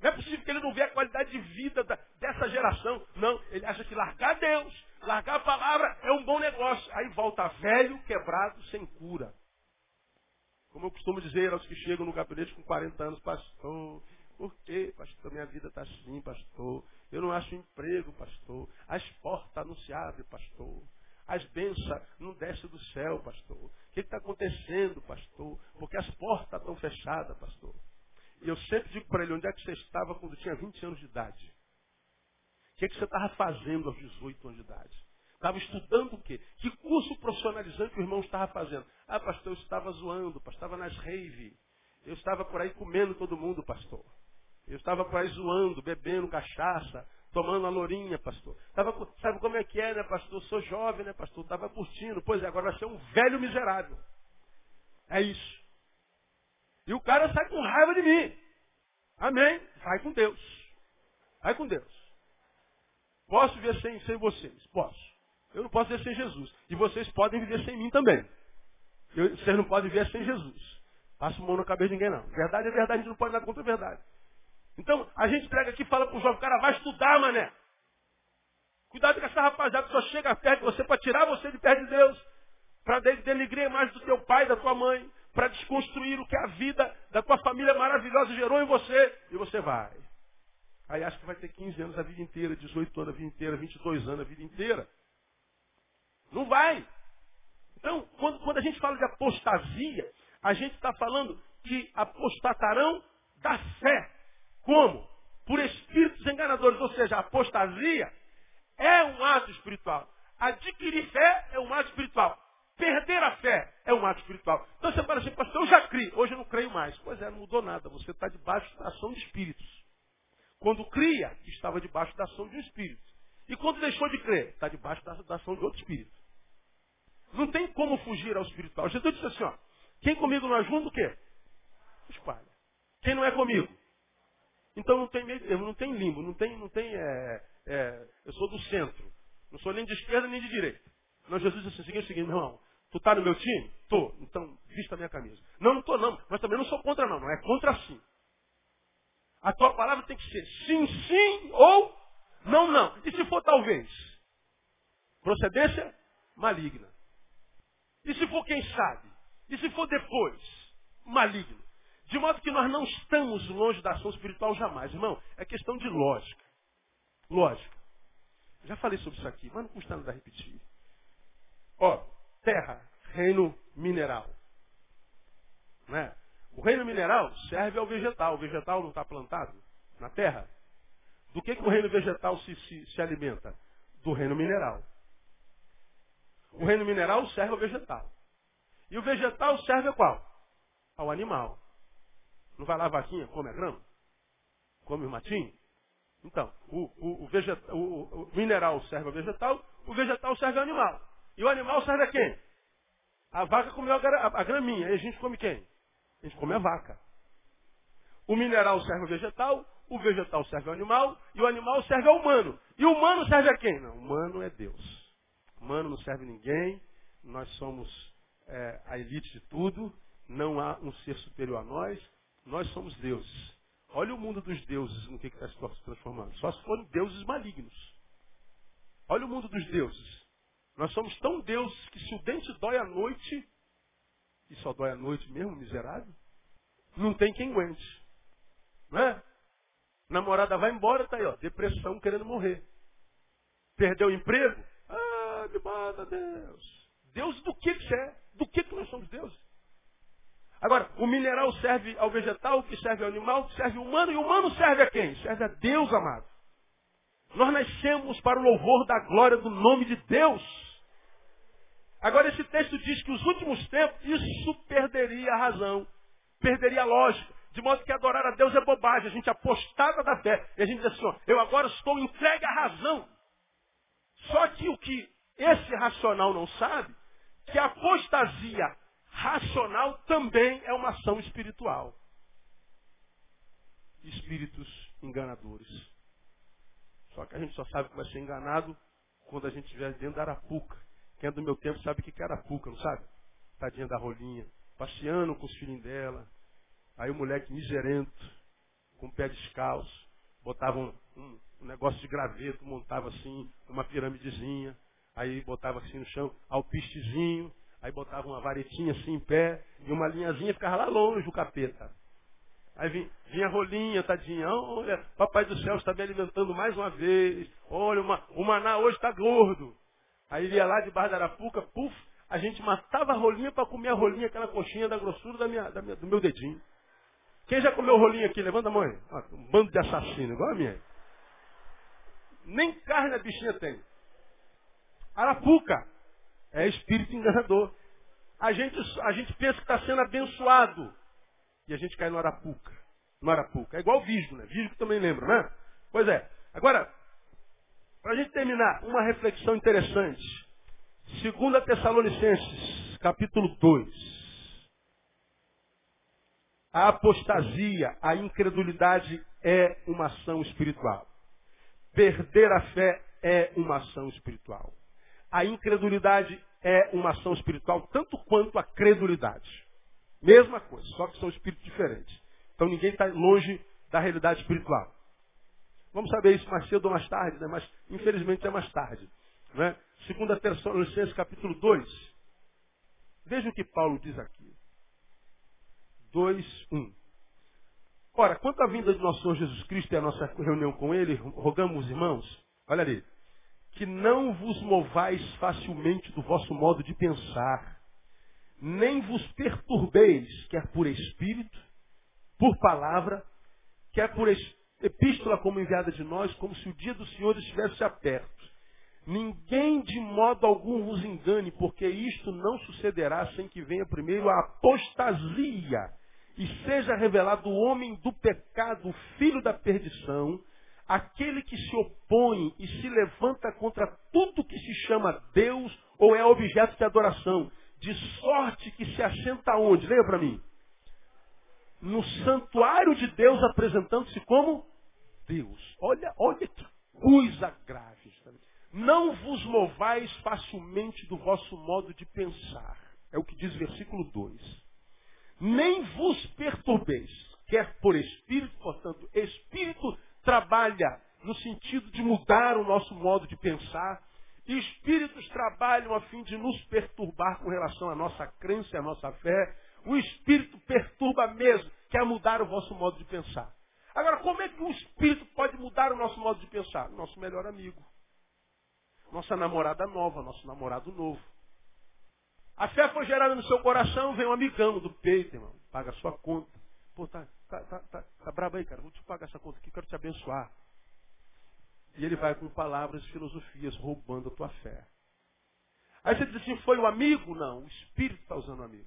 Não é possível que ele não vê a qualidade de vida da, dessa geração. Não, ele acha que largar Deus, largar a palavra é um bom negócio. Aí volta velho, quebrado, sem cura. Como eu costumo dizer aos que chegam no gabinete com 40 anos, pastor, por que, pastor, minha vida está assim, pastor? Eu não acho emprego, pastor. As portas não se abrem, pastor. As bênçãos não descem do céu, pastor. O que está acontecendo, pastor? Porque as portas estão fechadas, pastor. E eu sempre digo para ele, onde é que você estava quando tinha 20 anos de idade? O que, é que você estava fazendo aos 18 anos de idade? Estava estudando o quê? Que curso profissionalizante o irmão estava fazendo? Ah, pastor, eu estava zoando, pastor, estava nas rave. Eu estava por aí comendo todo mundo, pastor. Eu estava por zoando, bebendo cachaça, tomando a lourinha, pastor. Tava, sabe como é que é, né, pastor? Sou jovem, né, pastor? Estava curtindo. Pois é, agora vai ser um velho miserável. É isso. E o cara sai com raiva de mim. Amém? Vai com Deus. Vai com Deus. Posso viver sem, sem vocês? Posso. Eu não posso viver sem Jesus. E vocês podem viver sem mim também. Eu, vocês não podem viver sem Jesus. Passa mão na cabeça de ninguém, não. Verdade é verdade, a gente não pode dar contra a verdade. Então, a gente prega aqui e fala para o jovem, cara, vai estudar, mané. Cuidado com essa rapaziada que só chega perto de você para tirar você de perto de Deus. Para denigrir imagem do teu pai, da tua mãe. Para desconstruir o que a vida da tua família maravilhosa gerou em você. E você vai. Aí acha que vai ter 15 anos a vida inteira, 18 anos a vida inteira, 22 anos a vida inteira. Não vai. Então, quando, quando a gente fala de apostasia, a gente está falando que apostatarão da fé. Como? Por espíritos enganadores. Ou seja, a apostasia é um ato espiritual. Adquirir fé é um ato espiritual. Perder a fé é um ato espiritual. Então você fala assim, pastor, eu já criei, hoje eu não creio mais. Pois é, não mudou nada. Você está debaixo da ação de espíritos. Quando cria, estava debaixo da ação de um espírito. E quando deixou de crer, está debaixo da, ação de outro espírito. Não tem como fugir ao espiritual. Jesus disse assim, ó, quem comigo não junto, o quê? Espalha. Quem não é comigo? Então não tem meio termo, não tem limbo, não tem, não tem, é, é, eu sou do centro. Não sou nem de esquerda nem de direita. Não, Jesus disse assim, o seguinte, meu irmão, tu está no meu time? Tô. Então, vista a minha camisa. Não, não estou não, mas também não sou contra não, não é contra sim. A tua palavra tem que ser sim, sim ou não, não. E se for talvez? Procedência maligna. E se for quem sabe? E se for depois? Maligno. De modo que nós não estamos longe da ação espiritual jamais, irmão. É questão de lógica. Lógica. Já falei sobre isso aqui, mas não custa nada repetir. Ó, terra, reino mineral. Né? O reino mineral serve ao vegetal. O vegetal não está plantado na terra. Do que, que o reino vegetal se, se, se alimenta? Do reino mineral. O reino mineral serve ao vegetal. E o vegetal serve a qual? Ao animal. Não vai lá a vaquinha, come a grama? Come o matinho? Então, o, o, o, vegetal, o, mineral serve ao vegetal, o vegetal serve ao animal. E o animal serve a quem? A vaca comeu a, a graminha. E a gente come quem? A gente come a vaca. O mineral serve ao vegetal, o vegetal serve ao animal, e o animal serve ao humano. E o humano serve a quem? Não, o humano é Deus. O humano não serve a ninguém, nós somos é, a elite de tudo, não há um ser superior a nós, nós somos deuses. Olha o mundo dos deuses no que está se transformando. Só se forem deuses malignos. Olha o mundo dos deuses. Nós somos tão deuses que se o dente dói à noite, e só dói à noite mesmo, miserável, não tem quem aguente. Não é? Namorada vai embora, tá aí, ó, depressão querendo morrer. Perdeu o emprego? Ah, me mata Deus. Deus do que você é? Do que, que nós somos deuses? Agora, o mineral serve ao vegetal, que serve ao animal, que serve ao humano, e o humano serve a quem? Serve a Deus, amado. Nós nascemos para o louvor da glória do nome de Deus. Agora, esse texto diz que os últimos tempos, isso perderia a razão, perderia a lógica. De modo que adorar a Deus é bobagem. A gente apostava da fé. E a gente diz assim, ó, eu agora estou entregue à razão. Só que o que esse racional não sabe, que a apostasia racional também é uma ação espiritual. Espíritos enganadores. Só que a gente só sabe que vai ser enganado quando a gente estiver dentro da arapuca. Quem é do meu tempo sabe o que é arapuca, não sabe? Tadinha da rolinha, passeando com os filhinhos dela. Aí o moleque miserento, com o pé descalço, botava um, um, um negócio de graveto, montava assim, uma piramidezinha, aí botava assim no chão, alpistezinho, aí botava uma varetinha assim em pé, e uma linhazinha ficava lá longe o capeta. Aí vinha, vinha rolinha, tadinha, olha, papai do céu está me alimentando mais uma vez, olha, uma, o maná hoje está gordo. Aí ele ia lá debaixo da arapuca, puf, a gente matava a rolinha para comer a rolinha, aquela coxinha da grossura da minha, da minha, do meu dedinho. Quem já comeu rolinho aqui? Levanta a mão. Um bando de assassino, igual a minha. Nem carne a bichinha tem. Arapuca é espírito enganador. A gente, a gente pensa que está sendo abençoado. E a gente cai no Arapuca. No Arapuca. É igual o Visgo, né? Visgo também lembra, né? Pois é. Agora, para a gente terminar, uma reflexão interessante. Segunda Tessalonicenses, capítulo 2. A apostasia, a incredulidade é uma ação espiritual. Perder a fé é uma ação espiritual. A incredulidade é uma ação espiritual tanto quanto a credulidade. Mesma coisa, só que são espíritos diferentes. Então ninguém está longe da realidade espiritual. Vamos saber isso mais cedo ou mais tarde, né? mas infelizmente é mais tarde. Né? Segunda Tessalonicenses capítulo 2. Veja o que Paulo diz aqui. 2, 1. Ora, quanto à vinda de nosso Senhor Jesus Cristo e a nossa reunião com Ele, rogamos, irmãos, olha ali, que não vos movais facilmente do vosso modo de pensar, nem vos perturbeis, quer por espírito, por palavra, quer por epístola como enviada de nós, como se o dia do Senhor estivesse aperto. Ninguém de modo algum vos engane, porque isto não sucederá sem que venha primeiro a apostasia e seja revelado o homem do pecado, o filho da perdição, aquele que se opõe e se levanta contra tudo que se chama Deus ou é objeto de adoração, de sorte que se assenta onde? Leia para mim. No santuário de Deus apresentando-se como Deus. Olha, olha que coisa grave. Não vos movais facilmente do vosso modo de pensar. É o que diz o versículo 2 nem vos perturbeis, quer por espírito, portanto, espírito trabalha no sentido de mudar o nosso modo de pensar, e espíritos trabalham a fim de nos perturbar com relação à nossa crença e à nossa fé. O espírito perturba mesmo, quer mudar o vosso modo de pensar. Agora, como é que o espírito pode mudar o nosso modo de pensar? Nosso melhor amigo. Nossa namorada nova, nosso namorado novo. A fé foi gerada no seu coração, vem um amigão do peito, irmão. Paga a sua conta. Pô, tá, tá, tá, tá, tá brabo aí, cara. Vou te pagar essa conta aqui, quero te abençoar. E ele vai com palavras e filosofias roubando a tua fé. Aí você diz assim, foi o amigo? Não, o Espírito está usando o amigo.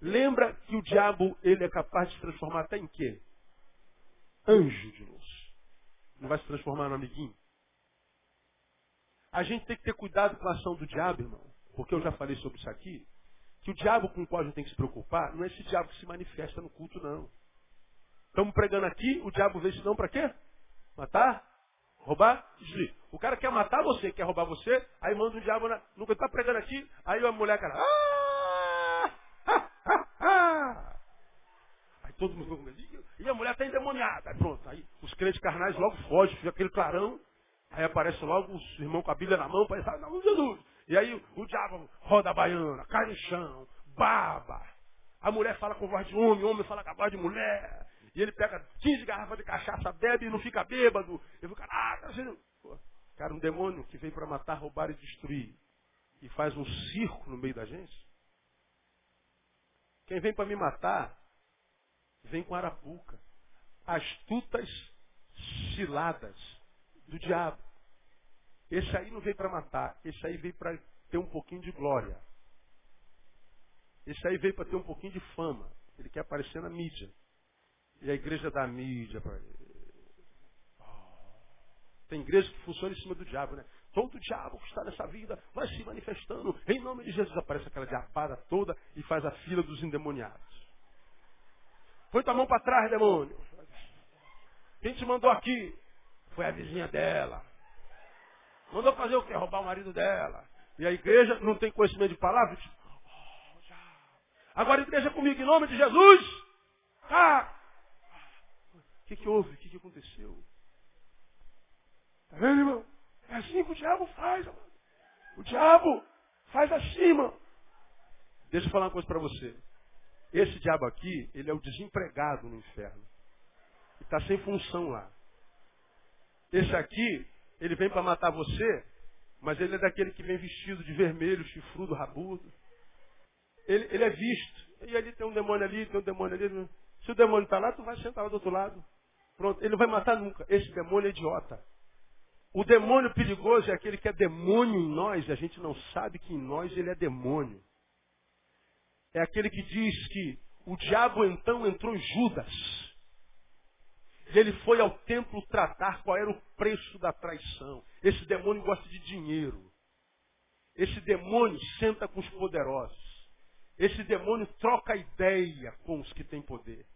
Lembra que o diabo, ele é capaz de se transformar até em quê? Anjo de luz. Não vai se transformar no amiguinho? A gente tem que ter cuidado com a ação do diabo, irmão porque eu já falei sobre isso aqui, que o diabo com o qual a gente tem que se preocupar não é esse diabo que se manifesta no culto, não. Estamos pregando aqui, o diabo vê isso não para quê? Matar? Roubar? Destruir. O cara quer matar você, quer roubar você, aí manda o diabo na. Nunca está pregando aqui, aí a mulher, cara. Ah! Ah! Ah! ah. Aí todo mundo com E a mulher está endemoniada. Aí pronto. Aí os crentes carnais logo fogem, fica aquele clarão. Aí aparece logo os irmãos com a Bíblia na mão para não, Jesus. E aí o diabo roda a baiana, cai no chão, baba. A mulher fala com voz de homem, o homem fala com a voz de mulher. E ele pega 15 garrafas de cachaça, bebe e não fica bêbado. E o cara, ah, tá sendo... Cara, um demônio que vem para matar, roubar e destruir. E faz um circo no meio da gente. Quem vem para me matar, vem com arapuca. Astutas ciladas do diabo. Esse aí não veio para matar, esse aí veio para ter um pouquinho de glória. Esse aí veio para ter um pouquinho de fama. Ele quer aparecer na mídia. E a igreja dá mídia para ele. Tem igreja que funciona em cima do diabo, né? todo diabo que está nessa vida vai se manifestando. Em nome de Jesus aparece aquela diapada toda e faz a fila dos endemoniados. Põe tua mão para trás, demônio. Quem te mandou aqui? Foi a vizinha dela. Mandou fazer o quê? Roubar o marido dela. E a igreja não tem conhecimento de palavras? Oh, Agora a igreja comigo, em nome de Jesus. Ah! O que, que houve? O que, que aconteceu? Está vendo, irmão? É assim que o diabo faz, mano. O diabo faz assim, irmão. Deixa eu falar uma coisa para você. Esse diabo aqui, ele é o desempregado no inferno. Está sem função lá. Esse aqui, ele vem para matar você, mas ele é daquele que vem vestido de vermelho, chifrudo, rabudo. Ele, ele é visto. E ali tem um demônio ali, tem um demônio ali. Se o demônio está lá, tu vai sentar lá do outro lado. Pronto, ele não vai matar nunca. Esse demônio é idiota. O demônio perigoso é aquele que é demônio em nós e a gente não sabe que em nós ele é demônio é aquele que diz que o diabo então entrou em Judas. Ele foi ao templo tratar qual era o preço da traição. Esse demônio gosta de dinheiro. Esse demônio senta com os poderosos. Esse demônio troca ideia com os que têm poder.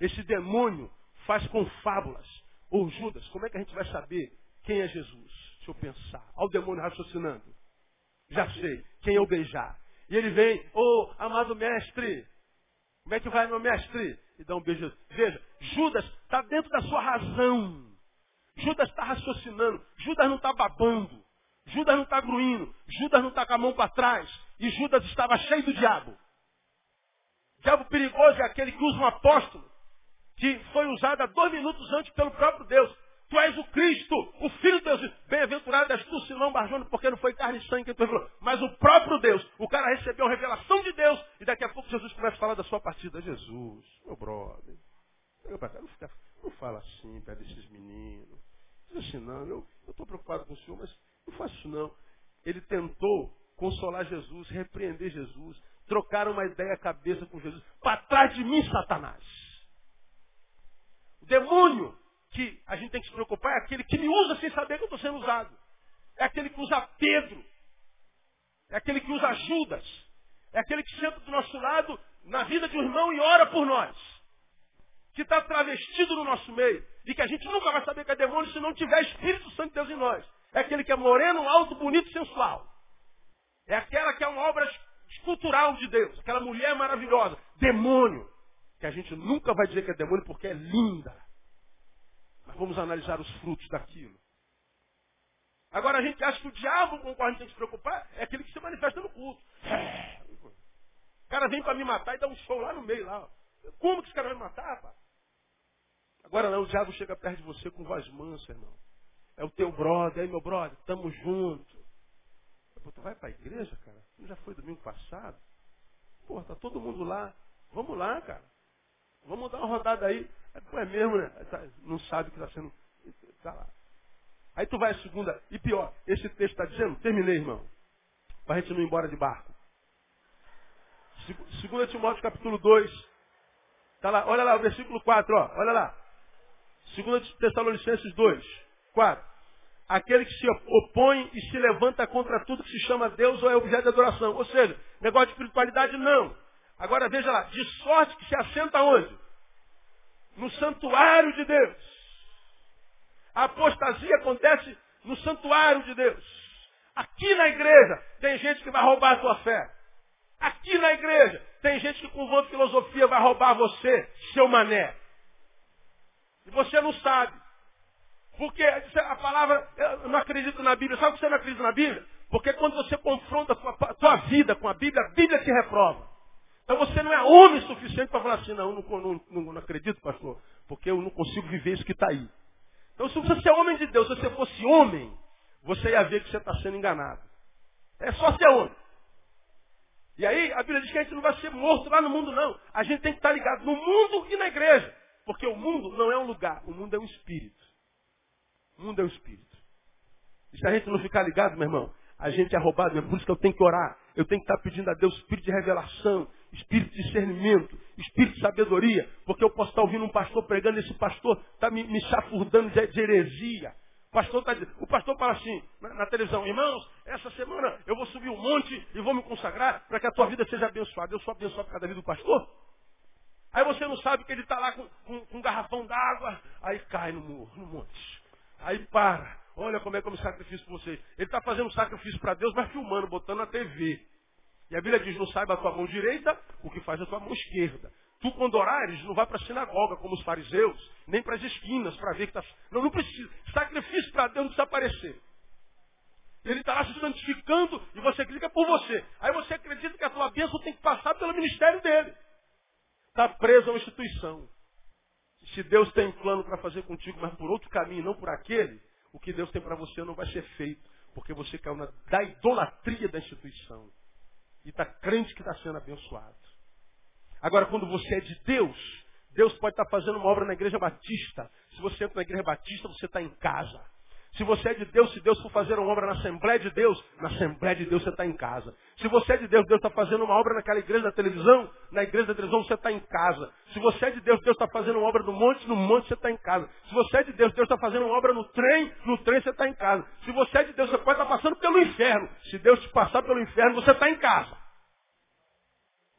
Esse demônio faz com fábulas. Ô Judas, como é que a gente vai saber quem é Jesus? Deixa eu pensar. Olha o demônio raciocinando. Já sei. Quem eu beijar? E ele vem, ô oh, amado mestre, como é que vai meu mestre? E dá um beijo. Veja, Judas está dentro da sua razão. Judas está raciocinando. Judas não está babando. Judas não está gruindo. Judas não está com a mão para trás. E Judas estava cheio do diabo. diabo perigoso é aquele que usa um apóstolo que foi usado há dois minutos antes pelo próprio Deus. Tu és o Cristo, o Filho de Deus. Bem-aventurado és tu, Simão Barjona, porque não foi carne e sangue que tu revelou, mas o próprio Deus. O cara recebeu a revelação de Deus e daqui a pouco Jesus começa a falar da sua partida. Jesus, meu brother, não, fica, não fala assim perto desses meninos. Diz assim, não, eu estou preocupado com o senhor, mas não faço isso não. Ele tentou consolar Jesus, repreender Jesus, trocar uma ideia cabeça com Jesus. Para trás de mim, Satanás. O demônio que a gente tem que se preocupar é aquele que me usa sem saber que eu estou sendo usado. É aquele que usa Pedro. É aquele que usa Judas. É aquele que senta do nosso lado na vida de um irmão e ora por nós. Que está travestido no nosso meio. E que a gente nunca vai saber que é demônio se não tiver Espírito Santo de Deus em nós. É aquele que é moreno, alto, bonito e sensual. É aquela que é uma obra escultural de Deus. Aquela mulher maravilhosa. Demônio. Que a gente nunca vai dizer que é demônio porque é linda. Mas vamos analisar os frutos daquilo. Agora a gente acha que o diabo com o qual a gente tem que se preocupar é aquele que se manifesta no culto. O cara vem para me matar e dá um show lá no meio. lá. Como que esse cara vai me matar, pá? Agora não, o diabo chega perto de você com voz mansa, irmão. É o teu brother, aí meu brother, tamo junto. Pô, tu vai para a igreja, cara? Tu já foi domingo passado? Pô, tá todo mundo lá. Vamos lá, cara. Vamos dar uma rodada aí. Pô, é mesmo, né? Tá, não sabe o que está sendo. Tá lá. Aí tu vai a segunda, e pior, esse texto está dizendo, terminei, irmão, para a gente não ir embora de barco. Segunda Timóteo capítulo 2, tá lá, olha lá, o versículo 4, ó, olha lá. Segunda Tessalonicenses 2, 4. Aquele que se opõe e se levanta contra tudo que se chama Deus ou é objeto de adoração. Ou seja, negócio de espiritualidade não. Agora veja lá, de sorte que se assenta onde? No santuário de Deus. A apostasia acontece no santuário de Deus. Aqui na igreja tem gente que vai roubar a tua fé. Aqui na igreja tem gente que com vã filosofia vai roubar você, seu mané. E você não sabe. Porque a palavra, eu não acredito na Bíblia. Sabe por que você não acredita na Bíblia? Porque quando você confronta a tua, a tua vida com a Bíblia, a Bíblia te reprova. Então você não é homem suficiente para falar assim, não, não, não, não, acredito, pastor, porque eu não consigo viver isso que está aí. Então se você é homem de Deus, se você fosse homem, você ia ver que você está sendo enganado. É só ser homem. E aí a Bíblia diz que a gente não vai ser morto lá no mundo, não. A gente tem que estar ligado no mundo e na igreja. Porque o mundo não é um lugar, o mundo é um espírito. O mundo é um espírito. E se a gente não ficar ligado, meu irmão, a gente é roubado, é por isso que eu tenho que orar. Eu tenho que estar pedindo a Deus espírito de revelação, espírito de discernimento, espírito de sabedoria, porque eu posso estar ouvindo um pastor pregando, esse pastor está me, me chafurdando de, de heresia. pastor tá, o pastor fala assim na, na, televisão, irmãos, essa semana eu vou subir um monte e vou me consagrar para que a tua vida seja abençoada. Eu sou abençoado por cada vida do pastor? Aí você não sabe que ele está lá com, com, com, um garrafão d'água, aí cai no, no monte. Aí para. Olha como é que eu me sacrifício por você. Ele está fazendo um sacrifício para Deus, mas filmando, botando na TV. E a Bíblia diz, não saiba a tua mão direita o que faz a tua mão esquerda. Tu, quando orares, não vai para a sinagoga como os fariseus, nem para as esquinas para ver que está. Não, não precisa. Sacrifício para Deus não. Ele está lá se santificando e você clica por você. Aí você acredita que a tua bênção tem que passar pelo ministério dele. Está preso a uma instituição. Se Deus tem um plano para fazer contigo, mas por outro caminho, não por aquele, o que Deus tem para você não vai ser feito. Porque você caiu na, da idolatria da instituição. E está crente que está sendo abençoado. Agora, quando você é de Deus, Deus pode estar tá fazendo uma obra na igreja batista. Se você entra na igreja batista, você está em casa. Se você é de Deus, se Deus for fazer uma obra na Assembleia de Deus, na Assembleia de Deus você está em casa. Se você é de Deus, Deus está fazendo uma obra naquela igreja da televisão, na igreja da televisão você está em casa. Se você é de Deus, Deus está fazendo uma obra no monte, no monte você está em casa. Se você é de Deus, Deus está fazendo uma obra no trem, no trem você está em casa. Se você é de Deus, você pode estar passando pelo inferno. Se Deus te passar pelo inferno, você está em casa.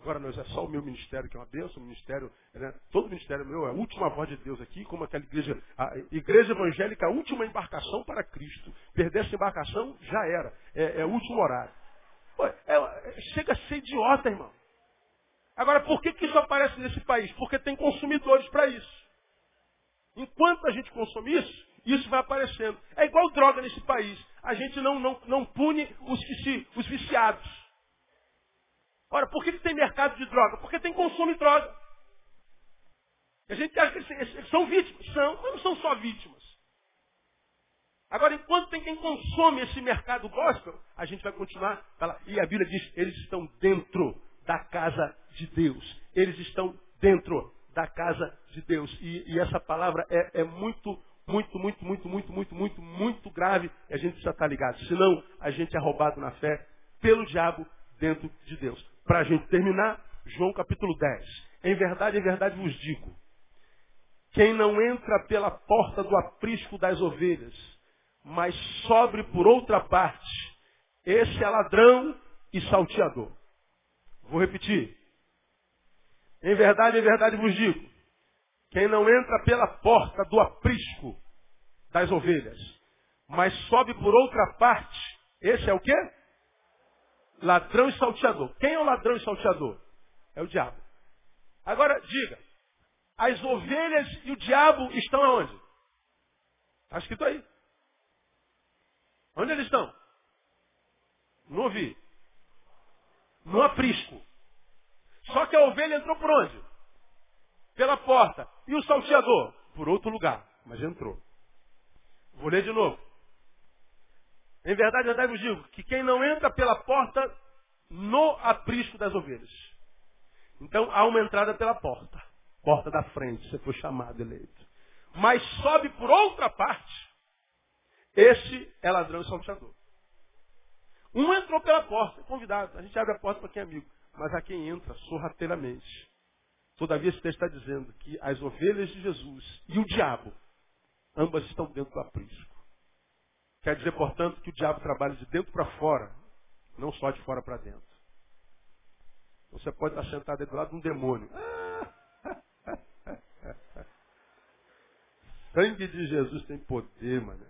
Agora não é só o meu ministério que é uma bênção, o ministério, né? todo ministério meu é a última voz de Deus aqui, como aquela igreja, a igreja evangélica, a última embarcação para Cristo. Perder essa embarcação já era, é, é o último horário. Pô, é, é, chega a ser idiota, irmão. Agora, por que, que isso aparece nesse país? Porque tem consumidores para isso. Enquanto a gente consome isso, isso vai aparecendo. É igual droga nesse país. A gente não, não, não pune os, os viciados. Ora, por que, que tem mercado de droga? Porque tem consumo de droga. A gente acha que eles são vítimas. São, mas não são só vítimas. Agora, enquanto tem quem consome esse mercado gospel, a gente vai continuar. E a Bíblia diz, eles estão dentro da casa de Deus. Eles estão dentro da casa de Deus. E, e essa palavra é, é, muito, muito, muito, muito, muito, muito, muito, muito grave. E a gente precisa estar ligado. Senão, a gente é roubado na fé pelo diabo dentro de Deus. Para a gente terminar, João capítulo 10. Em verdade, em verdade vos digo: quem não entra pela porta do aprisco das ovelhas, mas sobre por outra parte, esse é ladrão e salteador. Vou repetir. Em verdade, em verdade vos digo: quem não entra pela porta do aprisco das ovelhas, mas sobe por outra parte, esse é o quê? Ladrão e salteador. Quem é o ladrão e salteador? É o diabo. Agora, diga. As ovelhas e o diabo estão aonde? Está escrito aí. Onde eles estão? Não ouvi. No aprisco. Só que a ovelha entrou por onde? Pela porta. E o salteador? Por outro lugar. Mas entrou. Vou ler de novo. Em verdade, eu vos digo que quem não entra pela porta no aprisco das ovelhas. Então há uma entrada pela porta. Porta da frente, você foi chamado, eleito. Mas sobe por outra parte. Esse é ladrão e salteador. Um entrou pela porta, é convidado. A gente abre a porta para quem é amigo. Mas a quem entra sorrateiramente. Todavia, esse texto está dizendo que as ovelhas de Jesus e o diabo, ambas estão dentro do aprisco. Quer dizer, portanto, que o diabo trabalha de dentro para fora, não só de fora para dentro. Você pode estar sentado do lado de um demônio. Sangue de Jesus tem poder, mano.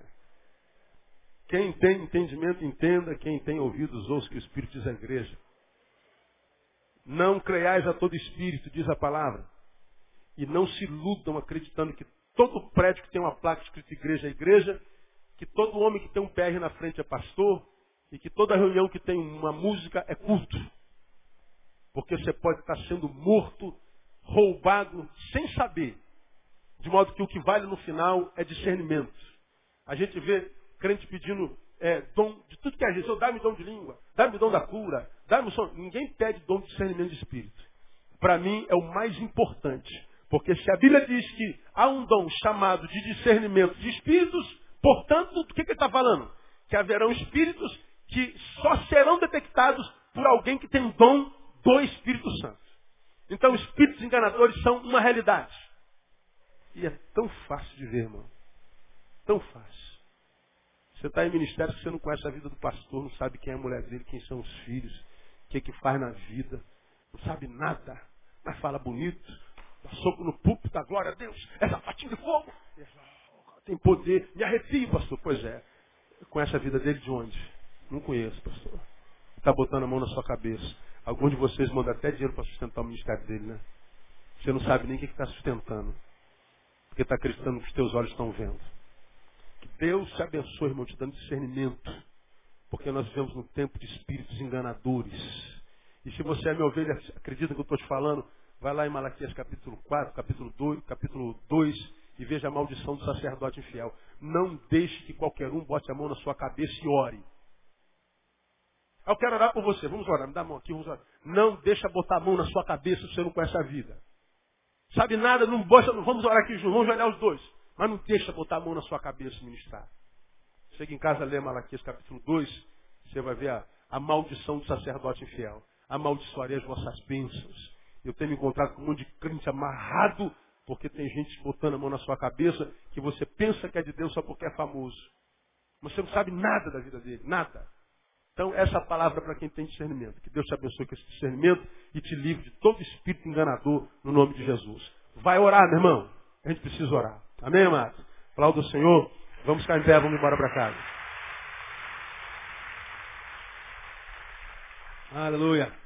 Quem tem entendimento, entenda. Quem tem ouvidos, ouça que o Espírito diz à igreja. Não creiais a todo espírito, diz a palavra. E não se iludam acreditando que todo prédio que tem uma placa escrita igreja é igreja que todo homem que tem um PR na frente é pastor e que toda reunião que tem uma música é culto. Porque você pode estar sendo morto, roubado, sem saber. De modo que o que vale no final é discernimento. A gente vê crente pedindo é, dom de tudo que é gente. Dá-me dom de língua, dá-me dom da cura, dá-me som. Ninguém pede dom de discernimento de espírito. Para mim é o mais importante. Porque se a Bíblia diz que há um dom chamado de discernimento de espíritos, Portanto, o que, ele está falando? Que haverão espíritos que só serão detectados por alguém que tem o dom do Espírito Santo. Então, espíritos enganadores são uma realidade. E é tão fácil de ver, irmão. Tão fácil. Você está em ministério você não conhece a vida do pastor, não sabe quem é a mulher dele, quem são os filhos, o que, é que faz na vida, não sabe nada, mas fala bonito, dá soco no púlpito, dá glória a Deus, é sapatinho de fogo, tem poder, me arrepio, pastor. Pois é, conhece a vida dele de onde? Não conheço, pastor. Está botando a mão na sua cabeça. Alguns de vocês mandam até dinheiro para sustentar o ministério dele, né? Você não sabe nem o que está sustentando. Porque está acreditando que os teus olhos estão vendo. Que Deus te abençoe, irmão, te dando discernimento. Porque nós vivemos num tempo de espíritos enganadores. E se você é minha ovelha, acredita que eu estou te falando, vai lá em Malaquias capítulo 4, capítulo 2, capítulo 2 e veja a maldição do sacerdote infiel. Não deixe que qualquer um bote a mão na sua cabeça e ore. Eu quero orar por você. Vamos orar. Me dá a mão aqui. Vamos orar. Não deixa botar a mão na sua cabeça se você não conhece a vida. Sabe nada, não bota, vamos orar aqui juntos, vamos olhar os dois. Mas não deixa botar a mão na sua cabeça e ministrar. Chega em casa, lê Malaquias capítulo 2, você vai ver a, a maldição do sacerdote infiel. Amaldiçoarei as vossas bênçãos. Eu tenho me encontrado com um monte de crente amarrado, porque tem gente botando a mão na sua cabeça que você pensa que é de Deus só porque é famoso. Você não sabe nada da vida dele, nada. Então, essa palavra para quem tem discernimento. Que Deus te abençoe com esse discernimento e te livre de todo espírito enganador no nome de Jesus. Vai orar, meu irmão. A gente precisa orar. Amém, amados? Aplauda o Senhor. Vamos ficar em pé, vamos embora para casa. Aleluia.